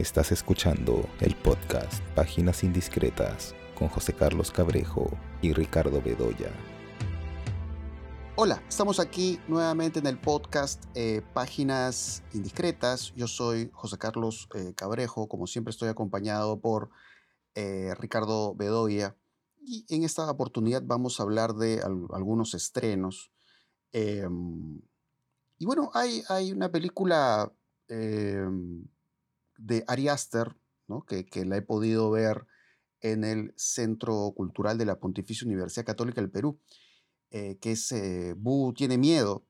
Estás escuchando el podcast Páginas Indiscretas con José Carlos Cabrejo y Ricardo Bedoya. Hola, estamos aquí nuevamente en el podcast eh, Páginas Indiscretas. Yo soy José Carlos eh, Cabrejo, como siempre estoy acompañado por eh, Ricardo Bedoya. Y en esta oportunidad vamos a hablar de algunos estrenos. Em, y bueno, hay, una película em, de Ari Aster, ¿no? que, que la he podido ver en el Centro Cultural de la Pontificia Universidad Católica del Perú. Eh, que es eh, Bu tiene miedo.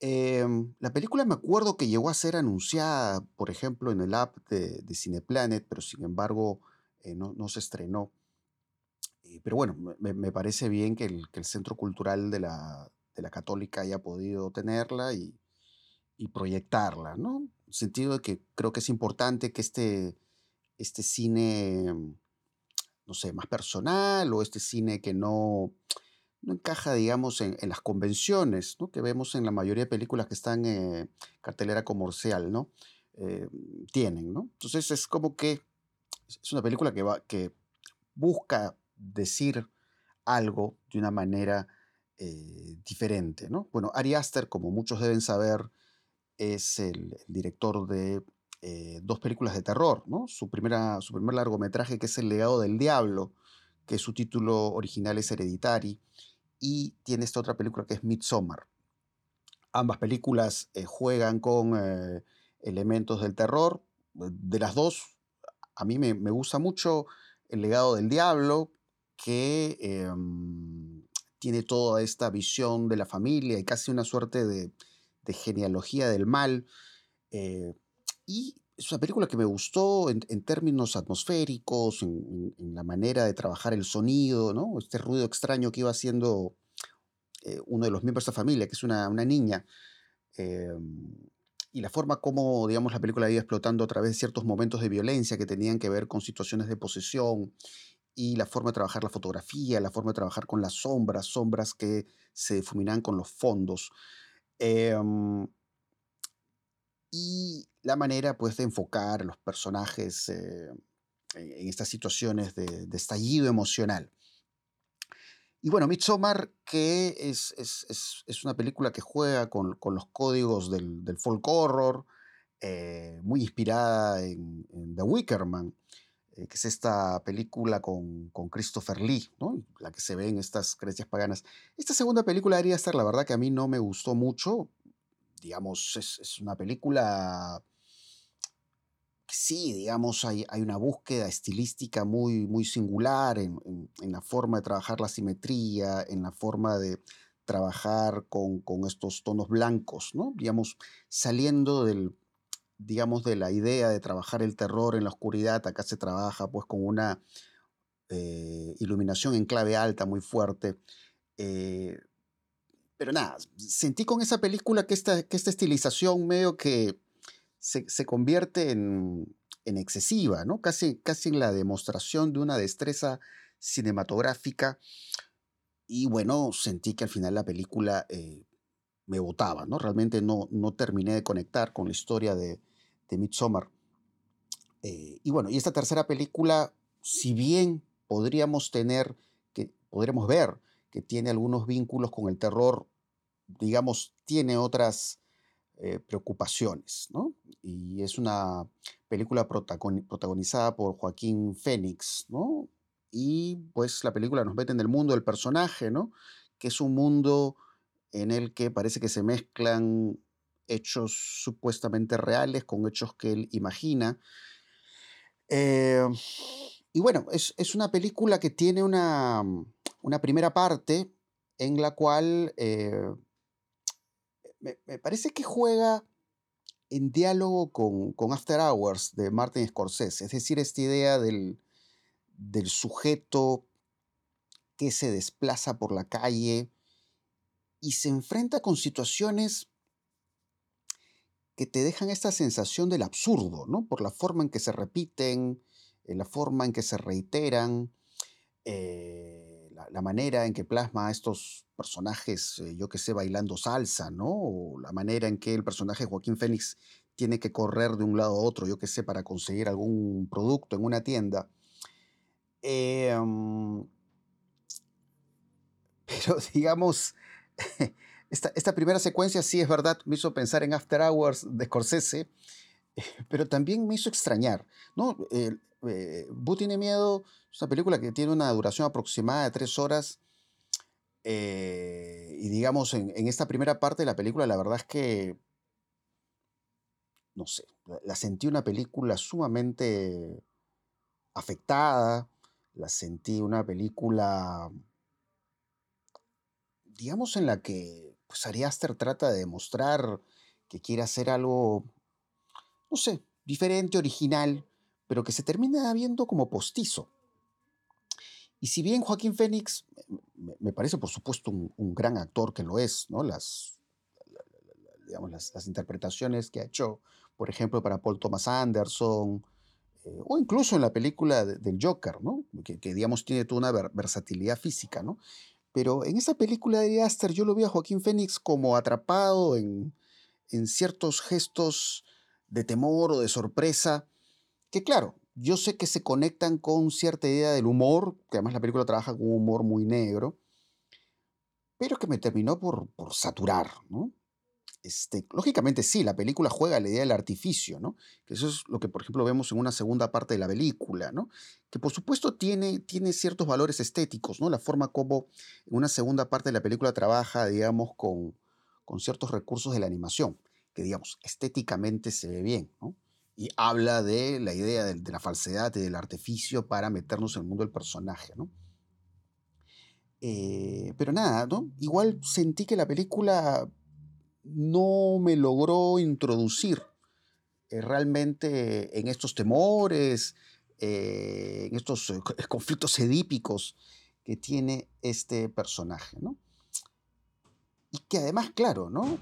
Em, la película me acuerdo que llegó a ser anunciada, por ejemplo, en el app de, Cineplanet, pero sin embargo eh, no, se estrenó. pero bueno, me, parece bien que el, Centro Cultural de la, Católica haya podido tenerla y, proyectarla, ¿no? Sentido de que creo que es importante que este, este cine, no sé, más personal o este cine que no no encaja, digamos, en, las convenciones que vemos en la mayoría de películas que están en cartelera comercial, ¿no? Eh, tienen, ¿no? Entonces es como que es una película que, va, que busca decir algo de una manera eh, diferente, ¿no? Bueno, Ari Aster, como muchos deben saber, es el, director de eh, dos películas de terror, ¿no? Su, primera, su primer largometraje, que es El legado del diablo, que su título original es Hereditary, y tiene esta otra película que es Midsommar. Ambas películas eh, juegan con eh, elementos del terror. De las dos, a mí me, gusta mucho El legado del diablo, que em, tiene toda esta visión de la familia y casi una suerte de, genealogía del mal. Eh, y es una película que me gustó en, términos atmosféricos, en, la manera de trabajar el sonido, ¿no? Este ruido extraño que iba haciendo eh, uno de los miembros de esta familia, que es una, niña. Em, y la forma como, digamos, la película iba explotando a través de ciertos momentos de violencia que tenían que ver con situaciones de posesión y la forma de trabajar la fotografía, la forma de trabajar con las sombras, sombras que se difuminan con los fondos. Em, y la manera pues, de enfocar a los personajes eh, en estas situaciones de, estallido emocional. Y bueno, Midsommar, que es, es, una película que juega con, los códigos del, folk horror, eh, muy inspirada en, The Wicker Man, eh, que es esta película con, Christopher Lee, la que se ve en estas creencias paganas. Esta segunda película debería estar, la verdad que a mí no me gustó mucho, digamos, es, una película sí, digamos, hay, hay, una búsqueda estilística muy, muy singular en, la forma de trabajar la simetría, en la forma de trabajar con, estos tonos blancos, ¿no? Digamos, saliendo del, digamos, de la idea de trabajar el terror en la oscuridad, acá se trabaja pues con una eh, iluminación en clave alta muy fuerte. Eh, pero nada, sentí con esa película que esta, que esta estilización medio que se, convierte en, excesiva, ¿no? Casi, casi en la demostración de una destreza cinematográfica. Y bueno, sentí que al final la película eh, me botaba, ¿no? Realmente no, no terminé de conectar con la historia de, de Midsommar. Eh, y bueno, y esta tercera película, si bien podríamos tener, que podríamos ver que tiene algunos vínculos con el terror, digamos, tiene otras eh, preocupaciones, ¿no? Y es una película protagonizada por Joaquín Fénix, ¿no? Y pues la película nos mete en el mundo del personaje, ¿no? Que es un mundo en el que parece que se mezclan hechos supuestamente reales con hechos que él imagina. Eh, y bueno, es, una película que tiene una, una primera parte en la cual eh, me, parece que juega en diálogo con, After Hours de Martin Scorsese, es decir, esta idea del, del sujeto que se desplaza por la calle y se enfrenta con situaciones que te dejan esta sensación del absurdo, ¿no? Por la forma en que se repiten, en la forma en que se reiteran. Eh, la, manera en que plasma a estos personajes, eh, yo que sé, bailando salsa, ¿no? O la manera en que el personaje Joaquín Félix tiene que correr de un lado a otro, yo qué sé, para conseguir algún producto en una tienda. Em, pero digamos, esta, esta, primera secuencia sí es verdad, me hizo pensar en After Hours de Scorsese, pero también me hizo extrañar. ¿no? Eh, tiene miedo, es una película que tiene una duración aproximada de tres horas. Eh, y digamos, en, esta primera parte de la película, la verdad es que, no sé, la sentí una película sumamente afectada, la sentí una película, digamos, en la que pues, Ari Aster trata de demostrar que quiere hacer algo, no sé, diferente, original, pero que se termina viendo como postizo. Y si bien Joaquín Fénix me, parece, por supuesto, un, gran actor que lo es, ¿no? Las, digamos, las, interpretaciones que ha hecho, por ejemplo, para Paul Thomas Anderson, eh, o incluso en la película del Joker, ¿no? Que, digamos tiene toda una versatilidad física, ¿no? Pero en esa película de Aster yo lo vi a Joaquín Fénix como atrapado en, en ciertos gestos de temor o de sorpresa, que claro, yo sé que se conectan con cierta idea del humor, que además la película trabaja con un humor muy negro, pero que me terminó por, por saturar, ¿no? Este, lógicamente sí, la película juega la idea del artificio, ¿no? Eso es lo que, por ejemplo, vemos en una segunda parte de la película, ¿no? Que por supuesto tiene, tiene ciertos valores estéticos, ¿no? La forma como en una segunda parte de la película trabaja, digamos, con, con ciertos recursos de la animación, que, digamos, estéticamente se ve bien, ¿no? Y habla de la idea de, de la falsedad y del artificio para meternos en el mundo del personaje, ¿no? Eh, pero nada, ¿no? Igual sentí que la película no me logró introducir eh, realmente en estos temores, eh, en estos eh, conflictos edípicos que tiene este personaje, ¿no? Y que además, claro, ¿no?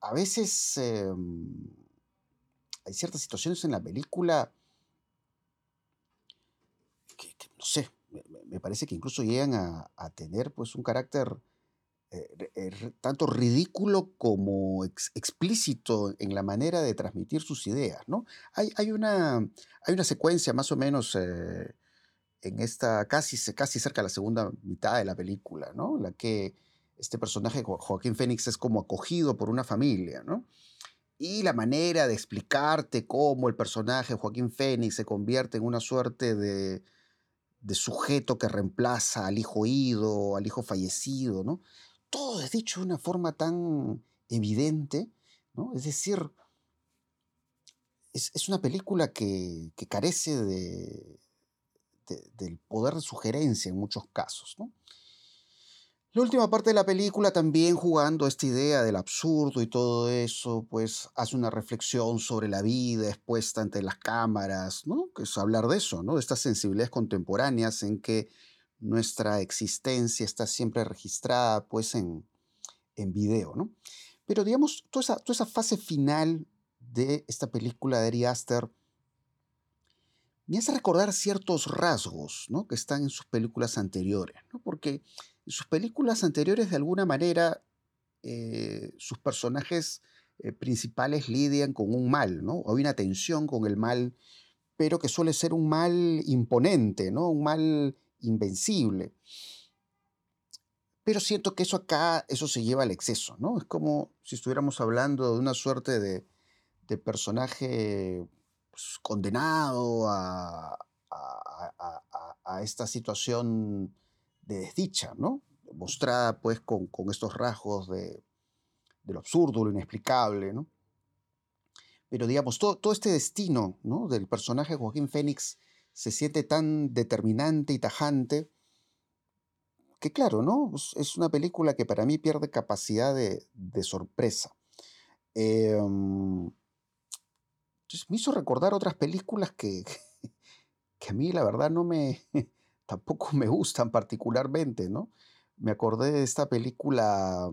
A veces em, hay ciertas situaciones en la película que, no sé, me, parece que incluso llegan a, a tener pues un carácter eh, eh, tanto ridículo como explícito en la manera de transmitir sus ideas, ¿no? Hay, una, hay una secuencia más o menos eh, en esta, casi, casi cerca de la segunda mitad de la película, ¿no? En la que este personaje, Joaquín Fénix, es como acogido por una familia, ¿no? Y la manera de explicarte cómo el personaje Joaquín Fénix se convierte en una suerte de, de sujeto que reemplaza al hijo ido, al hijo fallecido, ¿no? Todo es dicho de una forma tan evidente, ¿no? Es decir, es, una película que, carece de, del poder de sugerencia en muchos casos, ¿no? La última parte de la película también jugando esta idea del absurdo y todo eso, pues hace una reflexión sobre la vida expuesta ante las cámaras, ¿no? Que es hablar de eso, ¿no? De estas sensibilidades contemporáneas en que nuestra existencia está siempre registrada pues en, en video, ¿no? Pero digamos, toda esa, toda esa fase final de esta película de Ari Aster me hace recordar ciertos rasgos ¿no? que están en sus películas anteriores, ¿no? porque en sus películas anteriores de alguna manera eh, sus personajes eh, principales lidian con un mal, ¿no? hay una tensión con el mal, pero que suele ser un mal imponente, ¿no? un mal invencible. Pero siento que eso acá, eso se lleva al exceso, ¿no? Es como si estuviéramos hablando de una suerte de, personaje pues, condenado a, esta situación de desdicha, ¿no? Mostrada pues con, estos rasgos de, lo absurdo, lo inexplicable, ¿no? Pero digamos, todo, todo este destino ¿no? del personaje Joaquín Fénix se siente tan determinante y tajante que claro, ¿no? Es una película que para mí pierde capacidad de, sorpresa. Em, me hizo recordar otras películas que, que a mí la verdad no me, tampoco me gustan particularmente, ¿no? Me acordé de esta película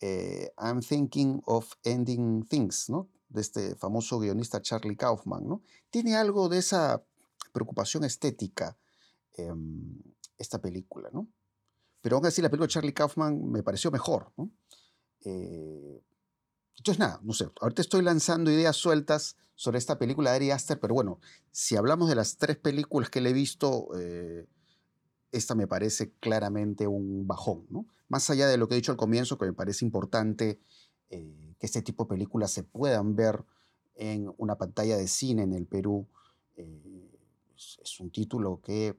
eh, I'm Thinking of Ending Things, ¿no? De este famoso guionista Charlie Kaufman, ¿no? Tiene algo de esa preocupación estética em, esta película, ¿no? Pero aún así la película de Charlie Kaufman me pareció mejor, ¿no? Eh, entonces, nada, no sé, ahorita estoy lanzando ideas sueltas sobre esta película de Ari Aster, pero bueno, si hablamos de las tres películas que le he visto, eh, esta me parece claramente un bajón, ¿no? Más allá de lo que he dicho al comienzo, que me parece importante eh, que este tipo de películas se puedan ver en una pantalla de cine en el Perú, es, un título que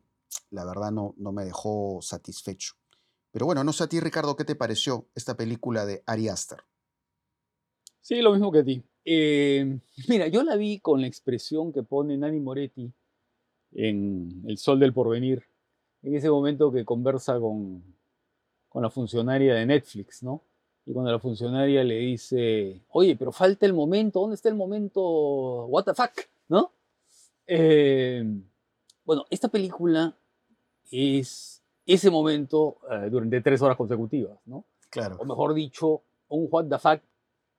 la verdad no, no me dejó satisfecho. Pero bueno, no sé a ti, Ricardo, ¿qué te pareció esta película de Ari Aster? Sí, lo mismo que a ti. Eh, mira, yo la vi con la expresión que pone Nani Moretti en El Sol del Porvenir, en ese momento que conversa con, con la funcionaria de Netflix, ¿no? Y cuando la funcionaria le dice, oye, pero falta el momento, ¿dónde está el momento? ¿What the fuck? ¿No? Eh, bueno, esta película es ese momento eh, durante tres horas consecutivas, ¿no? Claro. O mejor dicho, un what the fuck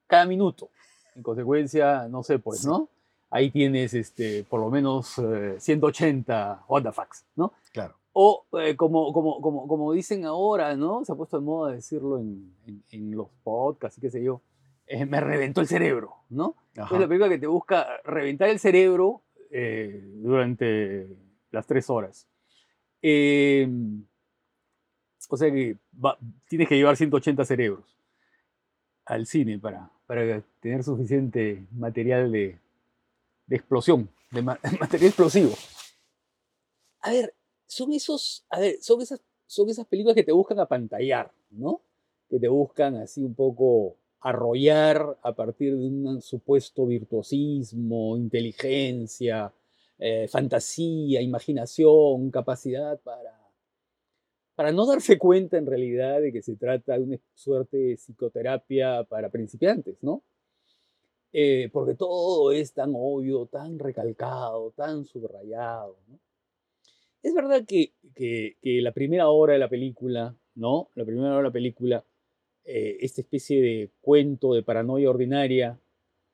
cada minuto. En consecuencia, no sé, pues, ¿no? Ahí tienes este, por lo menos 180 eh, what the fucks, ¿no? Claro. O eh, como, como, como, como dicen ahora, ¿no? Se ha puesto de moda decirlo en, en, los podcasts y qué sé yo. Eh, me reventó el cerebro, ¿no? Es la película que te busca reventar el cerebro durante las tres horas. Em, o sea que tienes que llevar 180 cerebros al cine para, para tener suficiente material de, de explosión, de material explosivo. A ver, son esos, a ver, son esas, son esas películas que te buscan apantallar, ¿no? Que te buscan así un poco arrollar a partir de un supuesto virtuosismo, inteligencia, eh, fantasía, imaginación, capacidad para para no darse cuenta en realidad de que se trata de una suerte de psicoterapia para principiantes, ¿no? Eh, porque todo es tan obvio, tan recalcado, tan subrayado. Es verdad que, que, la primera hora de la película, ¿no? La primera hora de la película, eh, esta especie de cuento de paranoia ordinaria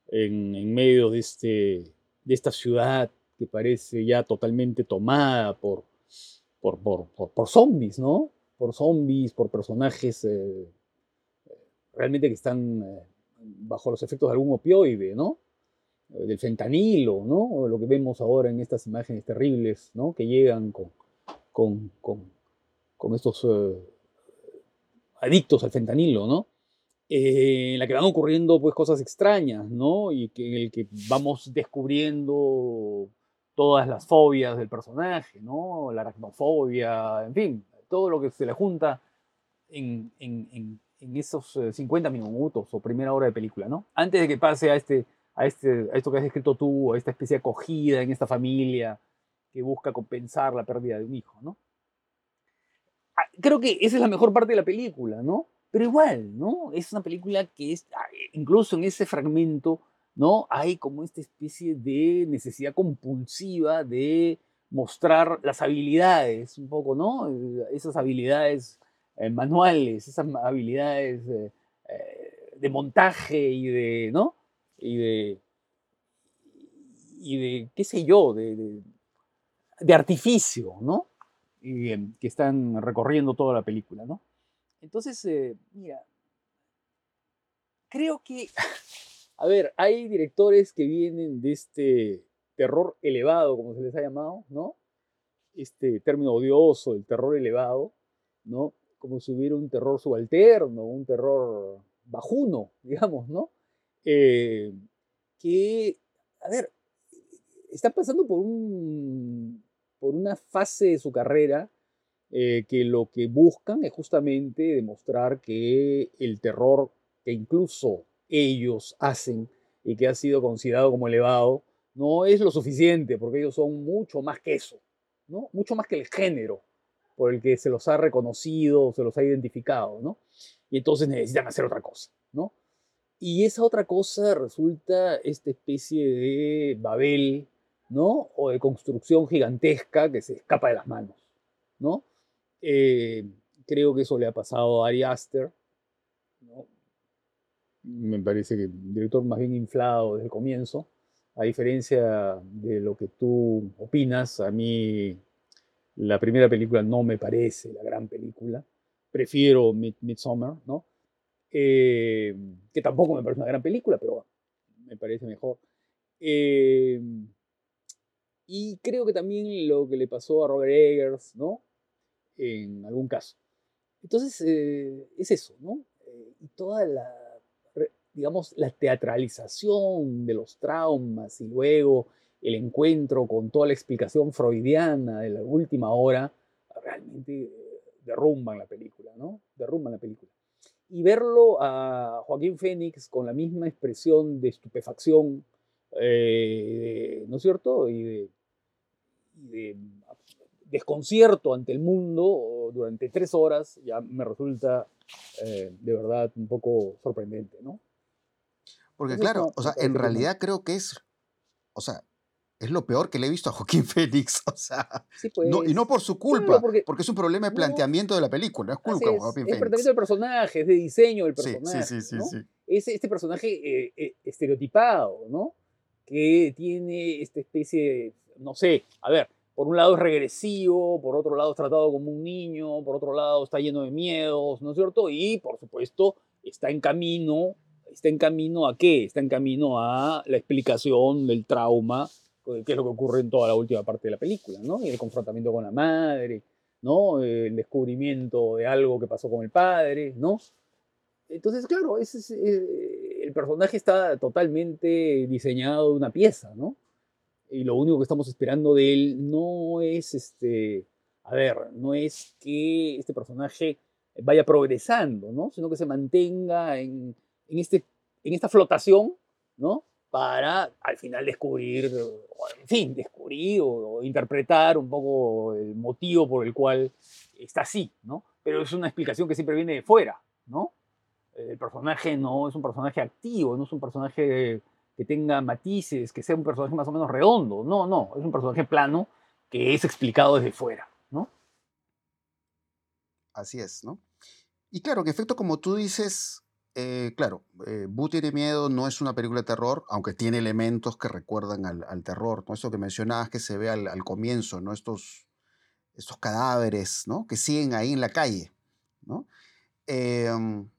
en, en medio de, este, de esta ciudad que parece ya totalmente tomada por, por, por, por, zombies, ¿no? Por zombies, por personajes eh, realmente que están eh, bajo los efectos de algún opioide, ¿no? Eh, del fentanilo, ¿no? Lo que vemos ahora en estas imágenes terribles, ¿no? Que llegan con, con, con, con estos adictos al fentanilo, ¿no? en la que van ocurriendo pues cosas extrañas, ¿no? Y que, en el que vamos descubriendo todas las fobias del personaje, ¿no? La aracnofobia, en fin, todo lo que se le junta en, en, en, esos 50 eh, minutos o primera hora de película, ¿no? Antes de que pase a, este, a, este, a esto que has escrito tú, a esta especie de acogida en esta familia que busca compensar la pérdida de un hijo, ¿no? Ah, creo que esa es la mejor parte de la película, ¿no? Pero igual, ¿no? Es una película que es, ah, incluso en ese fragmento, ¿no? Hay como esta especie de necesidad compulsiva de mostrar las habilidades, un poco, ¿no? Eh, esas habilidades eh, manuales, esas habilidades eh, de montaje y de, ¿no? Y de, y de qué sé yo, de, de, artificio, ¿no? Y, que están recorriendo toda la película, ¿no? Entonces, mira, creo que a ver, hay directores que vienen de este terror elevado, como se les ha llamado, ¿no? Este término odioso, el terror elevado, ¿no? Como si hubiera un terror subalterno, un terror bajuno, digamos, ¿no? Eh, que, a ver, están pasando por, un, por una fase de su carrera eh, que lo que buscan es justamente demostrar que el terror, que incluso ellos hacen y que ha sido considerado como elevado, no es lo suficiente, porque ellos son mucho más que eso, ¿no? mucho más que el género por el que se los ha reconocido, se los ha identificado, ¿no? Y entonces necesitan hacer otra cosa, ¿no? Y esa otra cosa resulta esta especie de Babel, ¿no? O de construcción gigantesca que se escapa de las manos, ¿no? Eh, creo que eso le ha pasado a Ari Aster, ¿no? me parece que un director más bien inflado desde el comienzo. A diferencia de lo que tú opinas, a mí la primera película no me parece la gran película. Prefiero Midsommar, ¿no? eh, que tampoco me parece una gran película, pero me parece mejor. Eh, y creo que también lo que le pasó a Robert Eggers, ¿no? En algún caso. Entonces, eh, es eso, ¿no? y toda la, digamos, la teatralización de los traumas y luego el encuentro con toda la explicación freudiana de la última hora, realmente derrumban la película, ¿no? Derrumban la película. Y verlo a Joaquín Fénix con la misma expresión de estupefacción, eh, ¿no es cierto? Y de, desconcierto ante el mundo durante tres horas, ya me resulta eh, de verdad un poco sorprendente, ¿no? Porque claro, o sea, en realidad creo que es, o sea, es lo peor que le he visto a Joaquín Félix. O sea, no, y no por su culpa, porque, es un problema de planteamiento de la película, no es culpa de Joaquín Félix. Es planteamiento del personaje, es de diseño del personaje. Sí, sí, sí, Es este personaje eh, eh, estereotipado, ¿no? Que tiene esta especie de, no sé, a ver, por un lado es regresivo, por otro lado es tratado como un niño, por otro lado está lleno de miedos, ¿no es cierto? Y, por supuesto, está en camino, está en camino a qué? Está en camino a la explicación del trauma que es lo que ocurre en toda la última parte de la película, ¿no? Y el confrontamiento con la madre, ¿no? El descubrimiento de algo que pasó con el padre, ¿no? Entonces, claro, ese eh, el personaje está totalmente diseñado de una pieza, ¿no? Y lo único que estamos esperando de él no es, este, a ver, no es que este personaje vaya progresando, ¿no? Sino que se mantenga en, en, este, en esta flotación, ¿no? para al final descubrir, en fin, descubrir o, interpretar un poco el motivo por el cual está así, ¿no? Pero es una explicación que siempre viene de fuera, ¿no? El personaje no es un personaje activo, no es un personaje que tenga matices, que sea un personaje más o menos redondo, no, no, es un personaje plano que es explicado desde fuera, ¿no? Así es, ¿no? Y claro, que efecto, como tú dices, eh, claro, eh, tiene miedo no es una película de terror, aunque tiene elementos que recuerdan al, terror, ¿no? Eso que mencionabas que se ve al, comienzo, ¿no? Estos, estos cadáveres, ¿no? Que siguen ahí en la calle, ¿no? Em,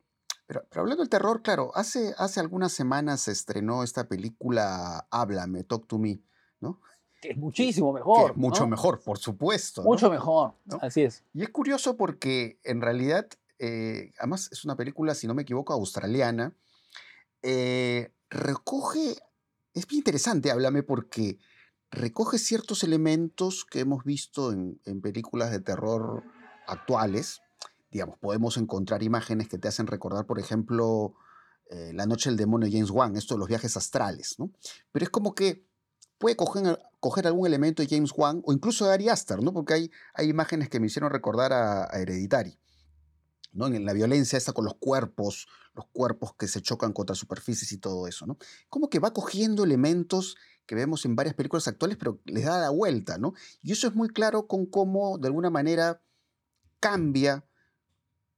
pero, hablando del terror, claro, hace, hace algunas semanas se estrenó esta película Háblame, Talk to Me, ¿no? Que es muchísimo mejor. mucho mejor, por supuesto. Mucho mejor, así es. Y es curioso porque en realidad eh, además es una película, si no me equivoco, australiana, eh, recoge, es bien interesante, háblame, porque recoge ciertos elementos que hemos visto en, películas de terror actuales. Digamos, podemos encontrar imágenes que te hacen recordar, por ejemplo, eh, La Noche del Demonio de James Wan, esto de los viajes astrales, ¿no? Pero es como que puede coger, coger, algún elemento de James Wan o incluso de Ari Aster, ¿no? Porque hay, hay imágenes que me hicieron recordar a, a Hereditary. En la violencia esta con los cuerpos, los cuerpos que se chocan contra superficies y todo eso, ¿no? Como que va cogiendo elementos que vemos en varias películas actuales, pero les da la vuelta, ¿no? Y eso es muy claro con cómo, de alguna manera, cambia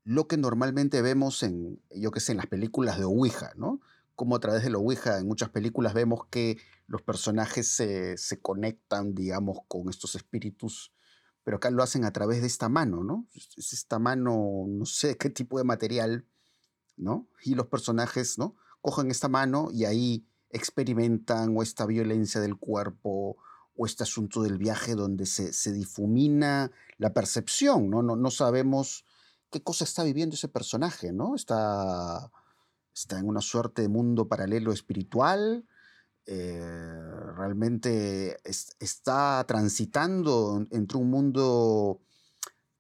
lo que normalmente vemos en, yo qué sé, en las películas de Ouija, ¿no? Como a través de la Ouija en muchas películas vemos que los personajes se, se conectan, digamos, con estos espíritus pero acá lo hacen a través de esta mano, ¿no? Es esta mano, no sé qué tipo de material, ¿no? Y los personajes, ¿no? Cogen esta mano y ahí experimentan o esta violencia del cuerpo o este asunto del viaje donde se, se difumina la percepción, ¿no? ¿no? No sabemos qué cosa está viviendo ese personaje, ¿no? Está, está en una suerte de mundo paralelo espiritual, eh, realmente está transitando entre un mundo,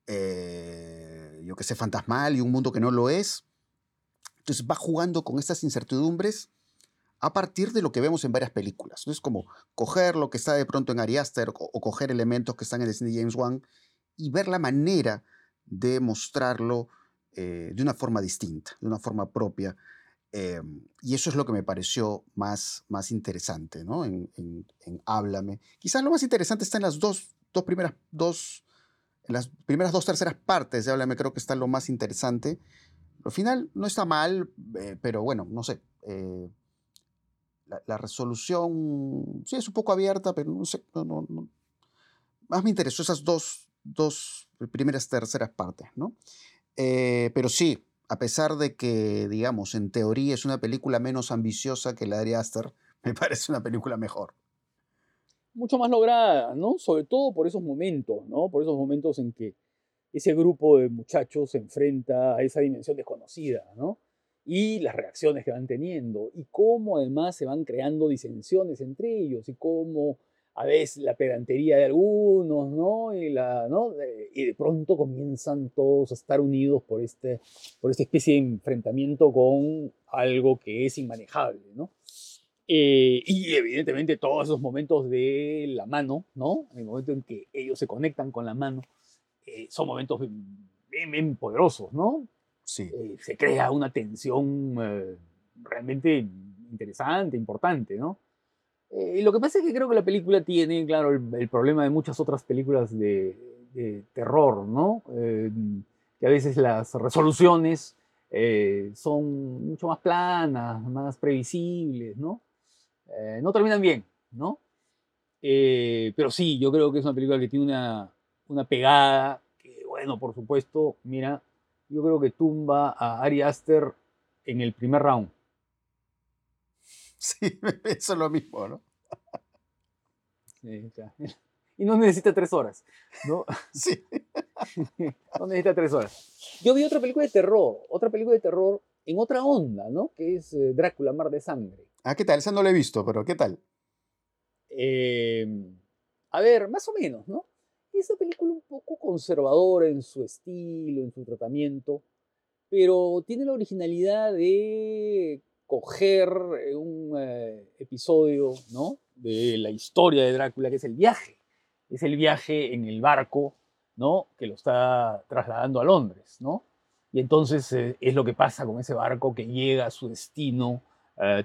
eh, yo que sé, fantasmal y un mundo que no lo es. Entonces va jugando con estas incertidumbres a partir de lo que vemos en varias películas. Es como coger lo que está de pronto en Ari Aster o, coger elementos que están en el cine de James Wan y ver la manera de mostrarlo eh, de una forma distinta, de una forma propia, Em, y eso es lo que me pareció más, más interesante, ¿no? En, Háblame. Quizás lo más interesante está en las dos, dos primeras, dos, en las primeras dos terceras partes de Háblame, creo que está lo más interesante. Al final no está mal, eh, pero bueno, no sé. Eh, la, resolución sí es un poco abierta, pero no sé. Más me interesó esas dos, dos primeras terceras partes, ¿no? Eh, pero sí, a pesar de que, digamos, en teoría es una película menos ambiciosa que la de Aster, me parece una película mejor. Mucho más lograda, ¿no? Sobre todo por esos momentos, ¿no? Por esos momentos en que ese grupo de muchachos se enfrenta a esa dimensión desconocida, ¿no? Y las reacciones que van teniendo, y cómo además se van creando disensiones entre ellos, y cómo a veces la pedantería de algunos, ¿no? Y, la, ¿no? y de pronto comienzan todos a estar unidos por, este, por esta especie de enfrentamiento con algo que es inmanejable, ¿no? Eh, y evidentemente todos esos momentos de la mano, ¿no? El momento en que ellos se conectan con la mano, eh, son momentos bien, bien, poderosos, ¿no? Sí. Eh, se crea una tensión realmente interesante, importante, ¿no? Eh, lo que pasa es que creo que la película tiene, claro, el, problema de muchas otras películas de, terror, ¿no? Eh, que a veces las resoluciones eh, son mucho más planas, más previsibles, ¿no? no terminan bien, ¿no? pero sí, yo creo que es una película que tiene una, una pegada que, bueno, por supuesto, mira, yo creo que tumba a Ari Aster en el primer round. Sí, eso es lo mismo, ¿no? Sí, Y no necesita tres horas, ¿no? Sí. no necesita tres horas. Yo vi otra película de terror, otra película de terror en otra onda, ¿no? Que es eh, Drácula, Mar de Sangre. Ah, ¿qué tal? Esa no la he visto, pero ¿qué tal? Em, a ver, más o menos, ¿no? Es una película un poco conservadora en su estilo, en su tratamiento, pero tiene la originalidad de coger eh, un eh, episodio ¿no? de la historia de Drácula, que es el viaje. Es el viaje en el barco ¿no? que lo está trasladando a Londres. ¿no? Y entonces eh, es lo que pasa con ese barco que llega a su destino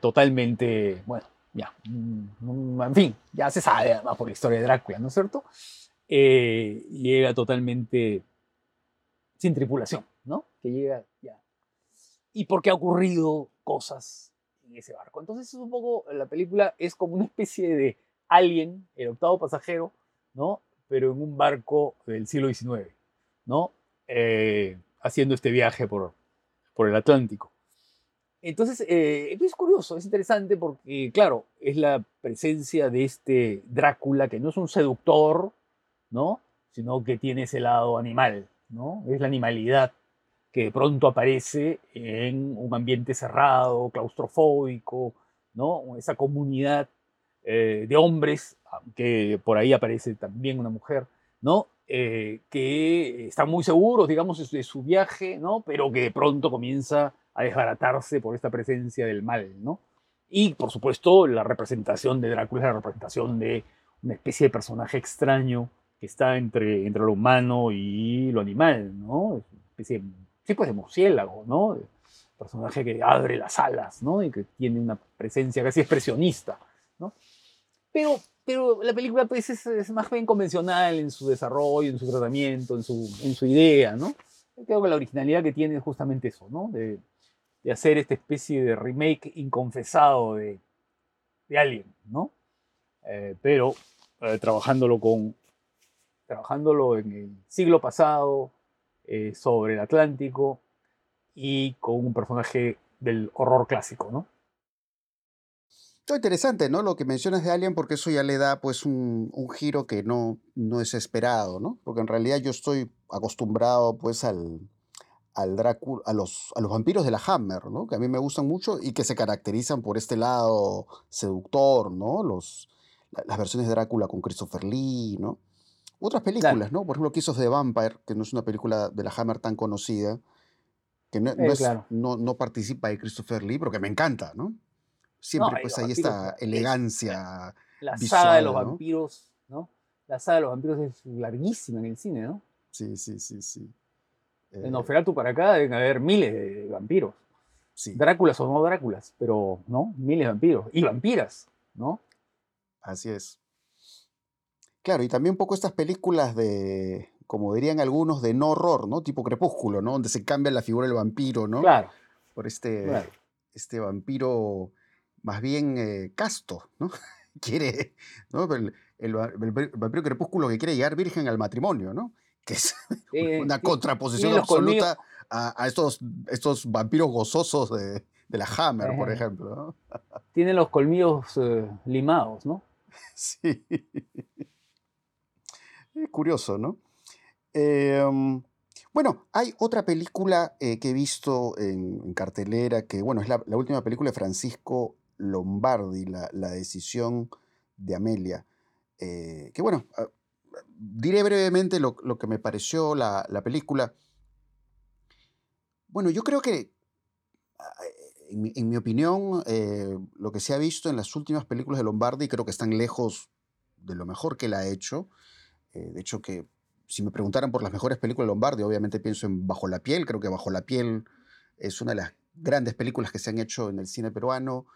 totalmente, bueno, ya, mm, en fin, ya se sabe además por la historia de Drácula, ¿no es cierto? llega totalmente sin tripulación, ¿no? Que llega ya. Y porque ha ocurrido cosas en ese barco. Entonces es un poco, la película es como una especie de alien, el octavo pasajero, ¿no? Pero en un barco del siglo XIX, ¿no? Eh, haciendo este viaje por, por el Atlántico. Entonces, eh, es curioso, es interesante porque, claro, es la presencia de este Drácula que no es un seductor, ¿no? Sino que tiene ese lado animal, ¿no? Es la animalidad que de pronto aparece en un ambiente cerrado, claustrofóbico, ¿no? Esa comunidad eh, de hombres, que por ahí aparece también una mujer, ¿no? Eh, que están muy seguros, digamos, de su viaje, ¿no? Pero que de pronto comienza a desbaratarse por esta presencia del mal, ¿no? Y, por supuesto, la representación de Drácula es la representación de una especie de personaje extraño que está entre, entre lo humano y lo animal, ¿no? Una especie de tipo de murciélago, ¿no? Personaje que abre las alas, ¿no? Y que tiene una presencia casi expresionista, ¿no? Pero, pero la película pues, es, más bien convencional en su desarrollo, en su tratamiento, en su, en su idea, ¿no? Creo que la originalidad que tiene es justamente eso, ¿no? De, de hacer esta especie de remake inconfesado de, de Alien, ¿no? Eh, pero eh, trabajándolo con trabajándolo en el siglo pasado, eh, sobre el Atlántico y con un personaje del horror clásico, ¿no? Todo interesante, ¿no? Lo que mencionas de Alien, porque eso ya le da pues un, giro que no, no es esperado, ¿no? Porque en realidad yo estoy acostumbrado pues al, Drácula, a los, a los vampiros de la Hammer, ¿no? Que a mí me gustan mucho y que se caracterizan por este lado seductor, ¿no? Las versiones de Drácula con Christopher Lee, ¿no? Otras películas, ¿no? Por ejemplo, Kiss of the Vampire, que no es una película de la Hammer tan conocida, que no, no, participa de Christopher Lee, pero que me encanta, ¿no? Siempre pues ahí esta elegancia. La, saga de los vampiros, ¿no? La saga de los vampiros es larguísima en el cine, ¿no? Sí, sí, sí, sí. En Oferatu para acá deben haber miles de vampiros. Sí. Dráculas o no Dráculas, pero, ¿no? Miles de vampiros. Y vampiras, ¿no? Así es. Claro, y también un poco estas películas de, como dirían algunos, de no horror, ¿no? Tipo Crepúsculo, ¿no? Donde se cambia la figura del vampiro, ¿no? Claro. Por este, este vampiro más bien eh, casto, ¿no? quiere, ¿no? El, vampiro Crepúsculo que quiere llegar virgen al matrimonio, ¿no? Que es una contraposición absoluta a, estos, estos vampiros gozosos de, la Hammer, por ejemplo. Tienen los colmillos eh, limados, ¿no? Sí. Es curioso, ¿no? Em, bueno, hay otra película eh, que he visto en, cartelera, que bueno, es la, última película de Francisco Lombardi, La, decisión de Amelia. Eh, que bueno, ah, diré brevemente lo, que me pareció la, película. Bueno, yo creo que, ah, en, mi opinión, eh, lo que se ha visto en las últimas películas de Lombardi creo que están lejos de lo mejor que él ha hecho. De hecho, que si me preguntaran por las mejores películas de Lombardi, obviamente pienso en Bajo la piel. Creo que Bajo la piel es una de las grandes películas que se han hecho en el cine peruano.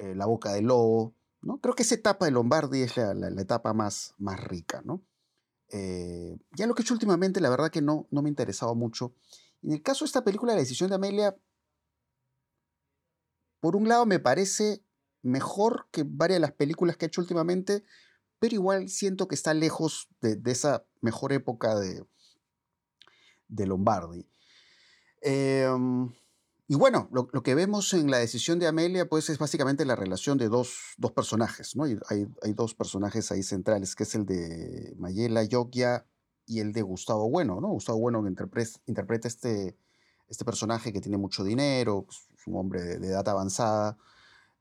Eh, la boca del lobo. ¿no? Creo que esa etapa de Lombardi es la, etapa más, más rica. ¿no? Eh, ya lo que he hecho últimamente, la verdad que no, no me ha interesado mucho. En el caso de esta película, La decisión de Amelia, por un lado me parece mejor que varias de las películas que he hecho últimamente, pero igual siento que está lejos de, esa mejor época de, de Lombardi. Em, y bueno, lo, que vemos en la decisión de Amelia, pues es básicamente la relación de dos, personajes, ¿no? Hay, hay, dos personajes ahí centrales, que es el de Mayela Yogia y el de Gustavo Bueno, ¿no? Gustavo Bueno interpreta, interpreta este, este personaje que tiene mucho dinero, es un hombre de, edad avanzada,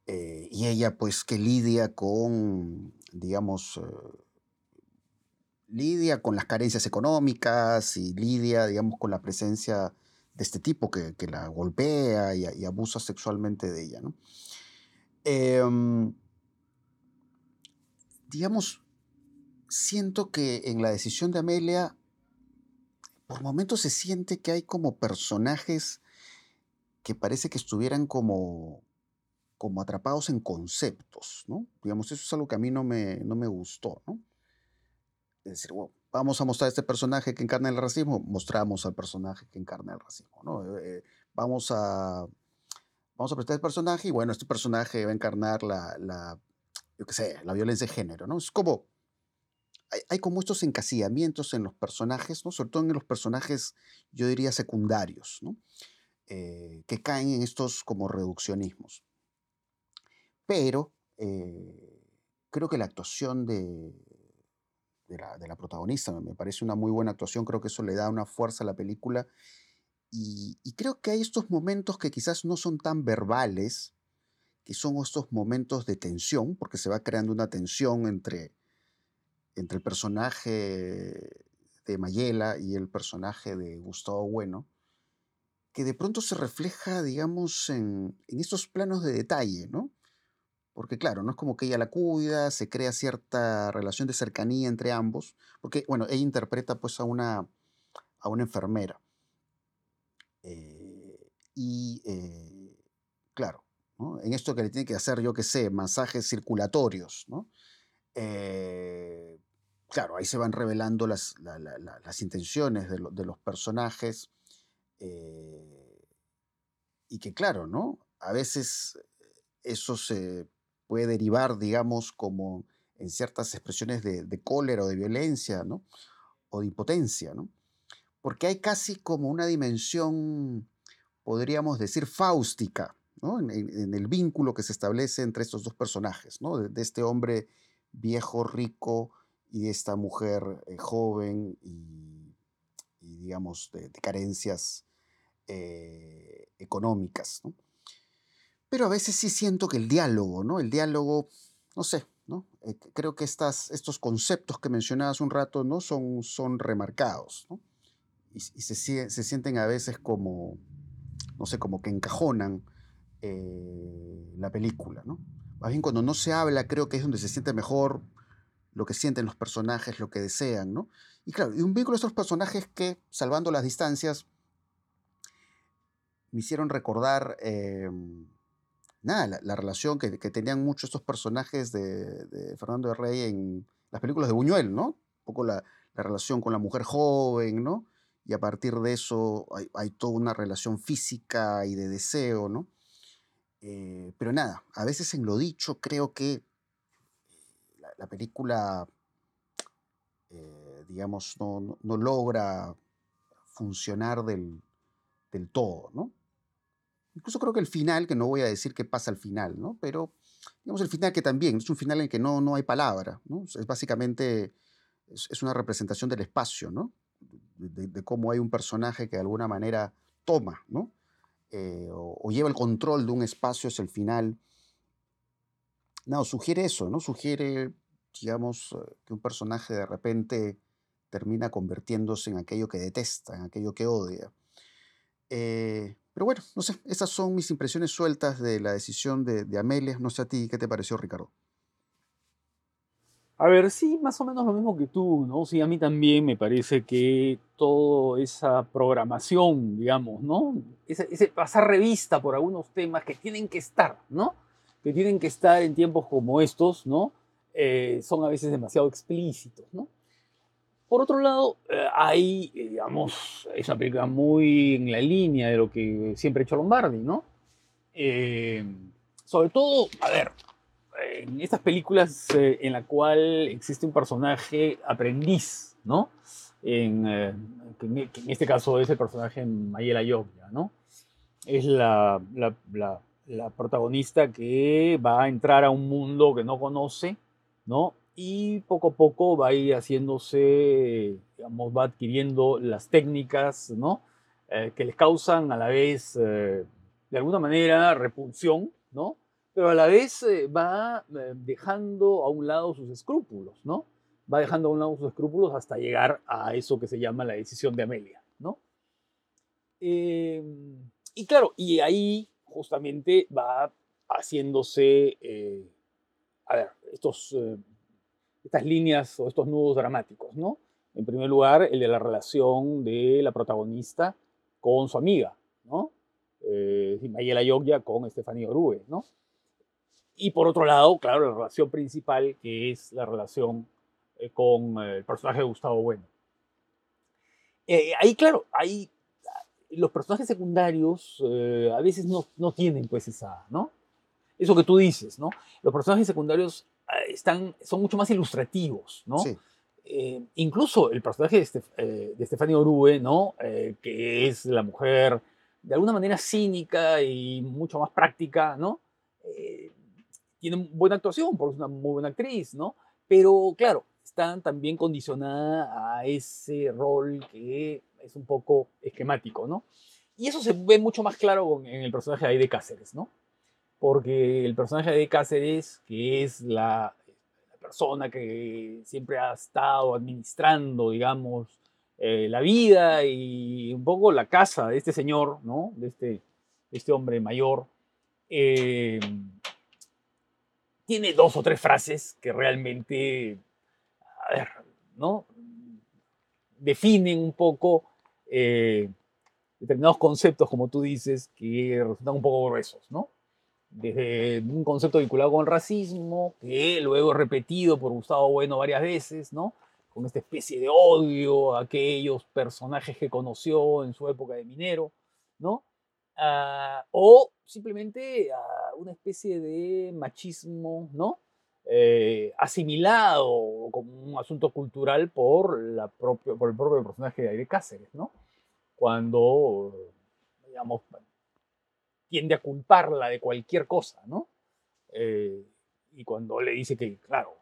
eh, y ella pues que lidia con digamos, eh, lidia con las carencias económicas y lidia, digamos, con la presencia de este tipo que, la golpea y, abusa sexualmente de ella. ¿no? Em, digamos, siento que en la decisión de Amelia, por momentos se siente que hay como personajes que parece que estuvieran como como atrapados en conceptos. Digamos, eso es algo que a mí no me, no me gustó. Es decir, vamos a mostrar este personaje que encarna el racismo, mostramos al personaje que encarna el racismo. Eh, eh, vamos a vamos a prestar el personaje y bueno, este personaje va a encarnar la, la yo qué sé, la violencia de género. Es como, hay, como estos encasillamientos en los personajes, ¿no? Sobre todo en los personajes, yo diría, secundarios. Eh, que caen en estos como reduccionismos. Pero eh, creo que la actuación de, la, protagonista me parece una muy buena actuación, creo que eso le da una fuerza a la película. Y, creo que hay estos momentos que quizás no son tan verbales, que son estos momentos de tensión, porque se va creando una tensión entre, entre el personaje de Mayela y el personaje de Gustavo Bueno, que de pronto se refleja, digamos, en, en estos planos de detalle, ¿no? Porque claro, no es como que ella la cuida, se crea cierta relación de cercanía entre ambos, porque bueno, ella interpreta pues a una, a una enfermera. Eh, y eh, claro, en esto que le tiene que hacer, yo qué sé, masajes circulatorios, ¿no? Eh, claro, ahí se van revelando las, las intenciones de, de, los personajes y que claro, ¿no? A veces eso se puede derivar, digamos, como en ciertas expresiones de, cólera o de violencia, ¿no? O de impotencia, ¿no? Porque hay casi como una dimensión, podríamos decir, fáustica, ¿no? En, el vínculo que se establece entre estos dos personajes, ¿no? De, este hombre viejo, rico, y de esta mujer eh, joven y, digamos, de, carencias eh, económicas, ¿no? Pero a veces sí siento que el diálogo, ¿no? El diálogo, no sé, ¿no? Eh, creo que estas, estos conceptos que mencionaba hace un rato, ¿no? Son, son remarcados, ¿no? Y, se, se, sienten a veces como, no sé, como que encajonan eh, la película, ¿no? Más bien cuando no se habla, creo que es donde se siente mejor lo que sienten los personajes, lo que desean, ¿no? Y claro, y un vínculo de estos personajes que, salvando las distancias, me hicieron recordar... Em, nada, la, relación que, tenían muchos estos personajes de, Fernando de Rey en las películas de Buñuel, ¿no? Un poco la, relación con la mujer joven, ¿no? Y a partir de eso hay, toda una relación física y de deseo, ¿no? Eh, pero nada, a veces en lo dicho creo que la, película, eh, digamos, no, logra funcionar del, del todo, ¿no? Incluso creo que el final, que no voy a decir qué pasa al final, ¿no? Pero digamos el final que también es un final en el que no, no hay palabra, ¿no? Es básicamente es, una representación del espacio, ¿no? De, cómo hay un personaje que de alguna manera toma, ¿no? Eh, o, lleva el control de un espacio es el final. No, sugiere eso, ¿no? Sugiere, digamos, eh, que un personaje de repente termina convirtiéndose en aquello que detesta, en aquello que odia. Eh, pero bueno, no sé, esas son mis impresiones sueltas de la decisión de, de Amelia. No sé a ti, ¿qué te pareció, Ricardo? A ver, sí, más o menos lo mismo que tú, ¿no? Sí, a mí también me parece que toda esa programación, digamos, ¿no? Ese, pasar revista por algunos temas que tienen que estar, ¿no? Que tienen que estar en tiempos como estos, ¿no? Eh, son a veces demasiado explícitos, ¿no? Por otro lado, eh, hay, eh, digamos, es una película muy en la línea de lo que siempre ha hecho Lombardi, ¿no? sobre todo, a ver, en estas películas eh, en la cual existe un personaje aprendiz, ¿no? En, eh, que en, este caso es el personaje Mayela Yogya, ¿no? Es la, la, la, protagonista que va a entrar a un mundo que no conoce, ¿no? Y poco a poco va a ir haciéndose, digamos, va adquiriendo las técnicas, ¿no? Eh, que les causan a la vez, de alguna manera, repulsión, ¿no? pero a la vez eh, va eh, dejando a un lado sus escrúpulos, ¿no? Va dejando a un lado sus escrúpulos hasta llegar a eso que se llama la decisión de Amelia, ¿no? Y claro, y ahí justamente va haciéndose, eh, a ver, estos, estas líneas o estos nudos dramáticos, ¿no? En primer lugar, el de la relación de la protagonista con su amiga, ¿no? Eh, Mayela Yogya con Estefanía Orue, ¿no? Y por otro lado, claro, la relación principal, que es la relación eh, con eh, el personaje de Gustavo Bueno. Ahí, claro, ahí los personajes secundarios a veces no, no, tienen pues esa, ¿no? Eso que tú dices, ¿no? Los personajes secundarios están, son mucho más ilustrativos, ¿no? Sí. incluso el personaje de, Estef de Stefania Orue, ¿no? que es la mujer de alguna manera cínica y mucho más práctica, ¿no? tiene buena actuación, porque es una muy buena actriz, ¿no? Pero claro, está también condicionada a ese rol que es un poco esquemático, ¿no? Y eso se ve mucho más claro en el personaje de Aide Cáceres, ¿no? Porque el personaje de Cáceres, que es la, persona que siempre ha estado administrando, digamos, eh, la vida y un poco la casa de este señor, ¿no? De este, este hombre mayor, eh, tiene dos o tres frases que realmente, a ver, ¿no? Definen un poco eh, determinados conceptos, como tú dices, que resultan un poco gruesos, ¿no? Desde un concepto vinculado con el racismo, que luego repetido por Gustavo Bueno varias veces, ¿no? Con esta especie de odio a aquellos personajes que conoció en su época de minero, ¿no? Ah, o simplemente a una especie de machismo, ¿no? Eh, asimilado como un asunto cultural por, la propio, por el propio personaje de Aire Cáceres, ¿no? Cuando, digamos, tiende a culparla de cualquier cosa, ¿no? Eh, y cuando le dice que, claro,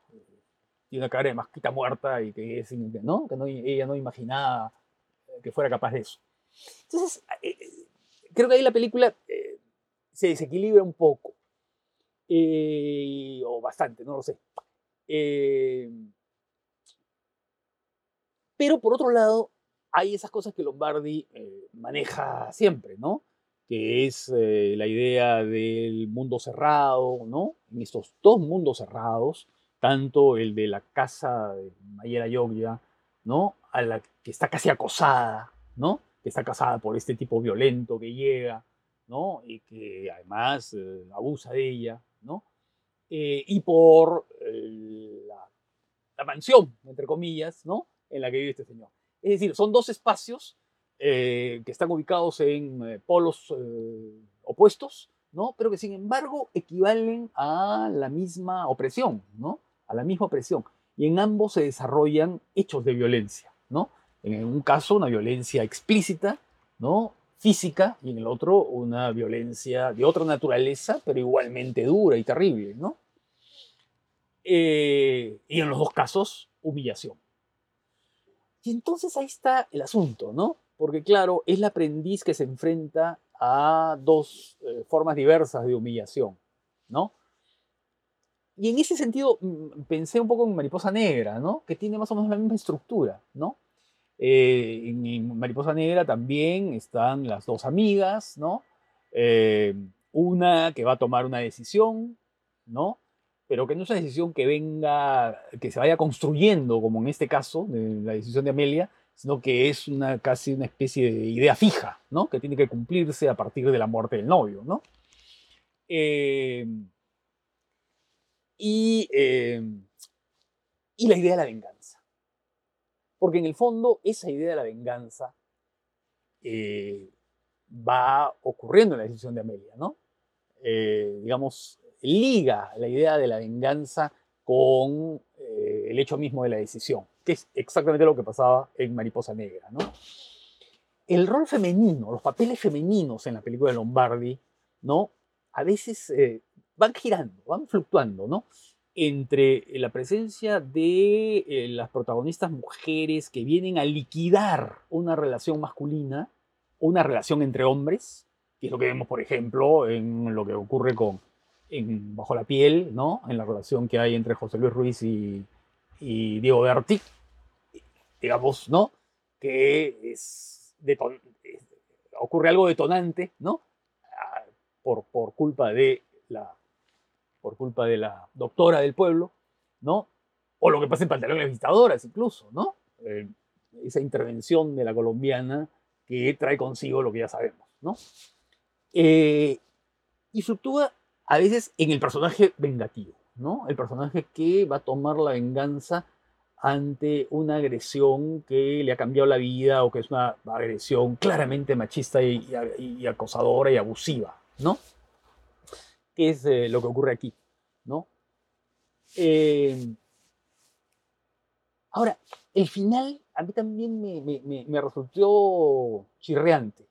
tiene una cara de masquita muerta y que, ¿no? que ella no imaginaba que fuera capaz de eso. Entonces, eh, creo que ahí la película eh, se desequilibra un poco, eh, o bastante, no lo sé. Eh, pero por otro lado, hay esas cosas que Lombardi maneja siempre, ¿no? Que es la idea del mundo cerrado, ¿no? En estos dos mundos cerrados, tanto el de la casa de Mayera Yogya, ¿no? A la que está casi acosada, ¿no? está casada por este tipo violento que llega, ¿no? Y que además eh, abusa de ella, ¿no? Eh, y por eh, la, mansión, entre comillas, ¿no? En la que vive este señor. Es decir, son dos espacios que están ubicados en polos opuestos, ¿no? Pero que sin embargo equivalen a la misma opresión, ¿no? A la misma opresión. Y en ambos se desarrollan hechos de violencia, ¿no? en un caso una violencia explícita, ¿no? física y en el otro una violencia de otra naturaleza, pero igualmente dura y terrible, ¿no? Eh, y en los dos casos, humillación. Y entonces ahí está el asunto, ¿no? Porque claro, es el aprendiz que se enfrenta a dos eh, formas diversas de humillación, ¿no? Y en ese sentido mm, pensé un poco en Mariposa Negra, ¿no? Que tiene más o menos la misma estructura, ¿no? Eh, en, Mariposa Negra también están las dos amigas, ¿no? Eh, una que va a tomar una decisión, ¿no? Pero que no es una decisión que venga, que se vaya construyendo, como en este caso, de la decisión de Amelia, sino que es una, casi una especie de idea fija, ¿no? Que tiene que cumplirse a partir de la muerte del novio, ¿no? Eh, y, y la idea de la venganza. Porque en el fondo esa idea de la venganza eh, va ocurriendo en la decisión de Amelia, ¿no? Eh, digamos, liga la idea de la venganza con eh, el hecho mismo de la decisión, que es exactamente lo que pasaba en Mariposa Negra, ¿no? El rol femenino, los papeles femeninos en la película de Lombardi, ¿no? A veces van girando, van fluctuando, ¿no? entre la presencia de eh, las protagonistas mujeres que vienen a liquidar una relación masculina, una relación entre hombres, que es lo que vemos, por ejemplo, en lo que ocurre con Bajo la piel, ¿no? En la relación que hay entre José Luis Ruiz y, Diego Berti, digamos, ¿no? Que ocurre algo detonante, ¿no? Ah, por, por culpa de la por culpa de la doctora del pueblo, ¿no? O lo que pasa en pantalones visitadoras incluso, ¿no? Eh, esa intervención de la colombiana que trae consigo lo que ya sabemos, ¿no? Eh, y fluctúa a veces en el personaje vengativo, ¿no? El personaje que va a tomar la venganza ante una agresión que le ha cambiado la vida o que es una agresión claramente machista y acosadora y abusiva, ¿no? qué es eh, lo que ocurre aquí, ¿no? Eh, ahora, el final a mí también me, resultó chirreante,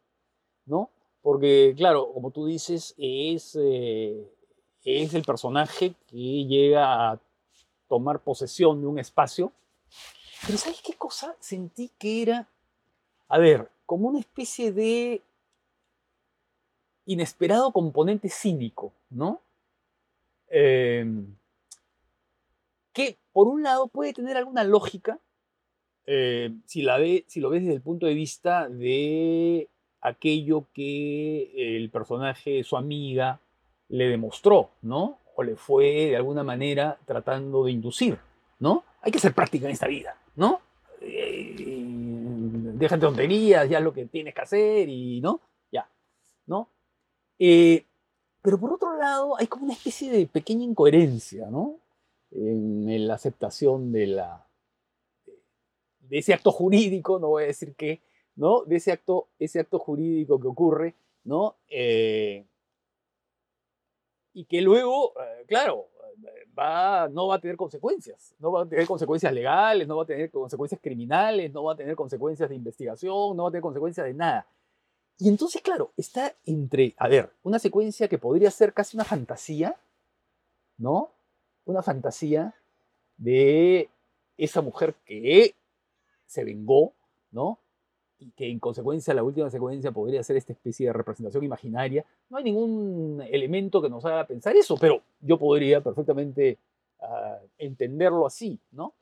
¿no? Porque, claro, como tú dices, es, eh, es el personaje que llega a tomar posesión de un espacio. Pero ¿sabes qué cosa? Sentí que era, a ver, como una especie de inesperado componente cínico, ¿no? Em, que por un lado puede tener alguna lógica eh, si, lo ves desde el punto de vista de aquello que el personaje, su amiga, le demostró, ¿no? O le fue de alguna manera tratando de inducir, ¿no? Hay que ser práctica en esta vida, ¿no? Eh, déjate tonterías, ya es lo que tienes que hacer y, ¿no? Ya, ¿no? Eh, pero por otro lado, hay como una especie de pequeña incoherencia, ¿no? En la aceptación de, la, de ese acto jurídico, no voy a decir qué, ¿no? De ese acto, ese acto jurídico que ocurre, ¿no? Eh, y que luego, eh, claro, va, no va a tener consecuencias, no va a tener consecuencias legales, no va a tener consecuencias criminales, no va a tener consecuencias de investigación, no va a tener consecuencias de nada. Y entonces, claro, está entre, a ver, una secuencia que podría ser casi una fantasía, ¿no? Una fantasía de esa mujer que se vengó, ¿no? Y que en consecuencia la última secuencia podría ser esta especie de representación imaginaria. No hay ningún elemento que nos haga pensar eso, pero yo podría perfectamente ah, entenderlo así, ¿no?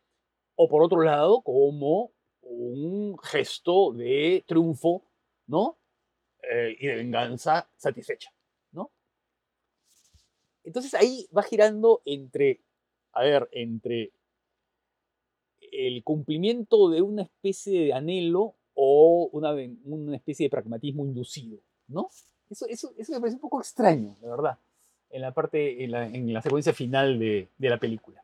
O por otro lado, como un gesto de triunfo, ¿no? Eh, y de venganza satisfecha, ¿no? Entonces ahí va girando entre, a ver, entre el cumplimiento de una especie de anhelo o una, una especie de pragmatismo inducido, ¿no? Eso, eso, eso, me parece un poco extraño, la verdad, en la parte, en la, en la secuencia final de, de la película.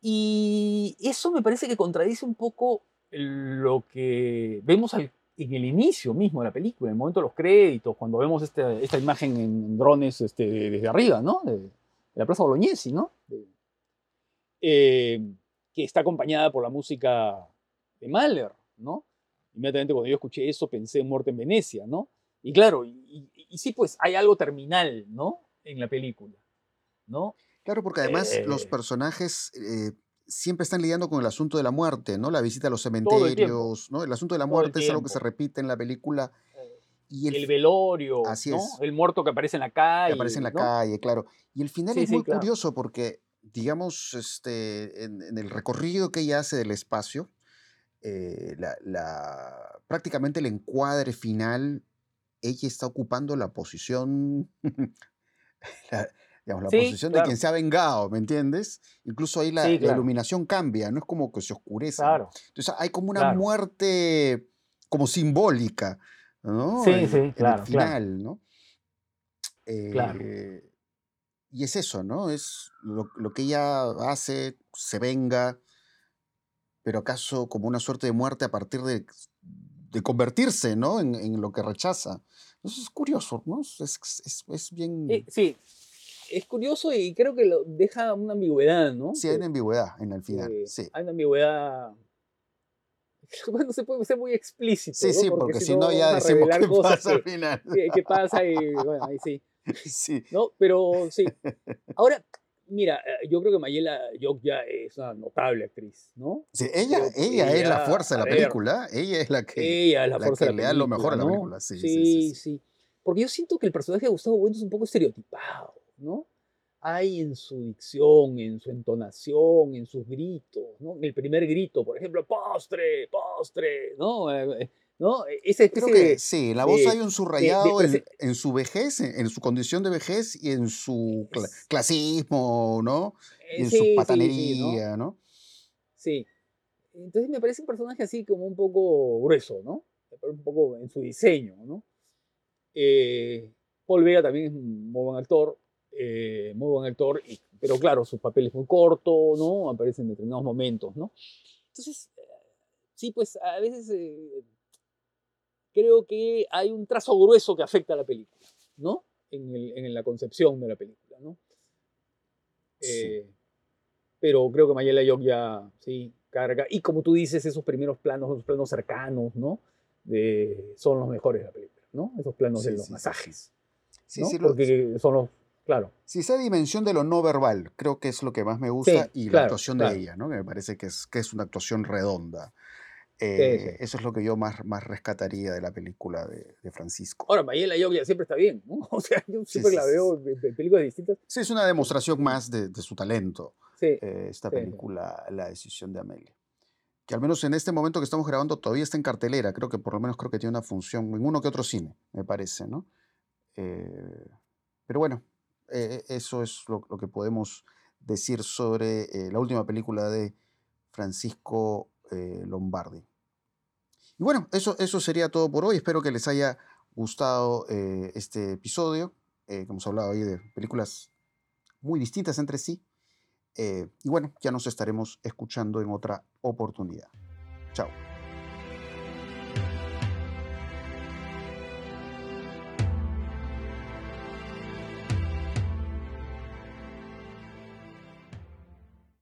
Y eso me parece que contradice un poco lo que vemos al en el inicio mismo de la película, en el momento de los créditos, cuando vemos este, esta imagen en drones este, desde arriba, ¿no? De, la Plaza Bolognesi, ¿no? Eh, que está acompañada por la música de Mahler, ¿no? inmediatamente cuando yo escuché eso pensé en Muerte en Venecia, ¿no? Y claro, y, sí, pues hay algo terminal, ¿no? En la película, ¿no? Claro, porque además los eh. personajes eh, siempre están lidiando con el asunto de la muerte, ¿no? La visita a los cementerios, ¿no? El asunto de la muerte es algo que se repite en la película. Y el, velorio, así ¿no? Es. El muerto que aparece en la calle. Que aparece en la calle, claro. Y el final es muy curioso porque, digamos, este, en, el recorrido que ella hace del espacio, eh, la, prácticamente el encuadre final, ella está ocupando la posición, la, posición de quien se ha vengado, ¿me entiendes? Incluso ahí la, iluminación cambia, no es como que se oscurece. Entonces hay como una muerte como simbólica, ¿no? Sí, sí, claro. el final, ¿no? Eh, y es eso, ¿no? Es lo, lo, que ella hace, se venga, pero acaso como una suerte de muerte a partir de, convertirse ¿no? En, lo que rechaza. Eso es curioso, ¿no? Es, bien... Eh, sí, es curioso y creo que lo deja una ambigüedad, ¿no? Sí, hay una ambigüedad en el final, sí. Hay una ambigüedad... Bueno, se puede ser muy explícito. Sí, sí, porque, si no, ya decimos qué pasa al final. ¿Qué pasa? Y bueno, ahí sí. Sí. ¿No? Pero sí. Ahora, Mira, eh, yo creo que Mayela ya es una notable actriz, ¿no? Sí, ella, ella, es la fuerza de la película, ella es la que, ella es la, fuerza de la le da lo mejor a la película. Sí sí sí, Porque yo siento que el personaje de Gustavo Bueno es un poco estereotipado, ¿no? Hay en su dicción, en su entonación, en sus gritos, ¿no? En el primer grito, por ejemplo, postre, postre, ¿no? Eh, eh, ¿no? E, Creo que sí, la voz hay un subrayado en, su vejez, en, su condición de vejez y en su clasismo, ¿no? Y en su patanería, ¿no? Sí. Entonces me parece un personaje así como un poco grueso, ¿no? Un poco en su diseño, ¿no? Eh, Paul Vega también es un muy buen actor, eh, muy buen actor, pero claro, su papel es muy corto, ¿no? Aparece en determinados momentos, ¿no? Entonces, eh, sí, pues a veces creo que hay un trazo grueso que afecta a la película, ¿no? En, la concepción de la película, ¿no? Eh, pero creo que Mayela Yok ya, sí, carga. Y como tú dices, esos primeros planos, esos planos cercanos, ¿no? De, son los mejores de la película, ¿no? Esos planos de los masajes. Sí, sí, Porque son los, claro. Sí, esa dimensión de lo no verbal, creo que es lo que más me gusta y la actuación de ella, ¿no? Que me parece que es, que es una actuación redonda. Eh, eso es lo que yo más, más rescataría de la película de, Francisco. Ahora, Mayela Yoglia siempre está bien, ¿no? O sea, yo siempre la veo en, películas distintas. Sí, es una demostración más de, su talento, eh, esta película, La decisión de Amelia. Que al menos en este momento que estamos grabando todavía está en cartelera, creo que por lo menos creo que tiene una función en uno que otro cine, me parece, ¿no? Eh, pero bueno, eso es lo, lo, que podemos decir sobre la última película de Francisco eh, Lombardi. Y bueno, eso, eso sería todo por hoy. Espero que les haya gustado eh, este episodio. Eh, que hemos hablado ahí de películas muy distintas entre sí. y bueno, ya nos estaremos escuchando en otra oportunidad. Chao.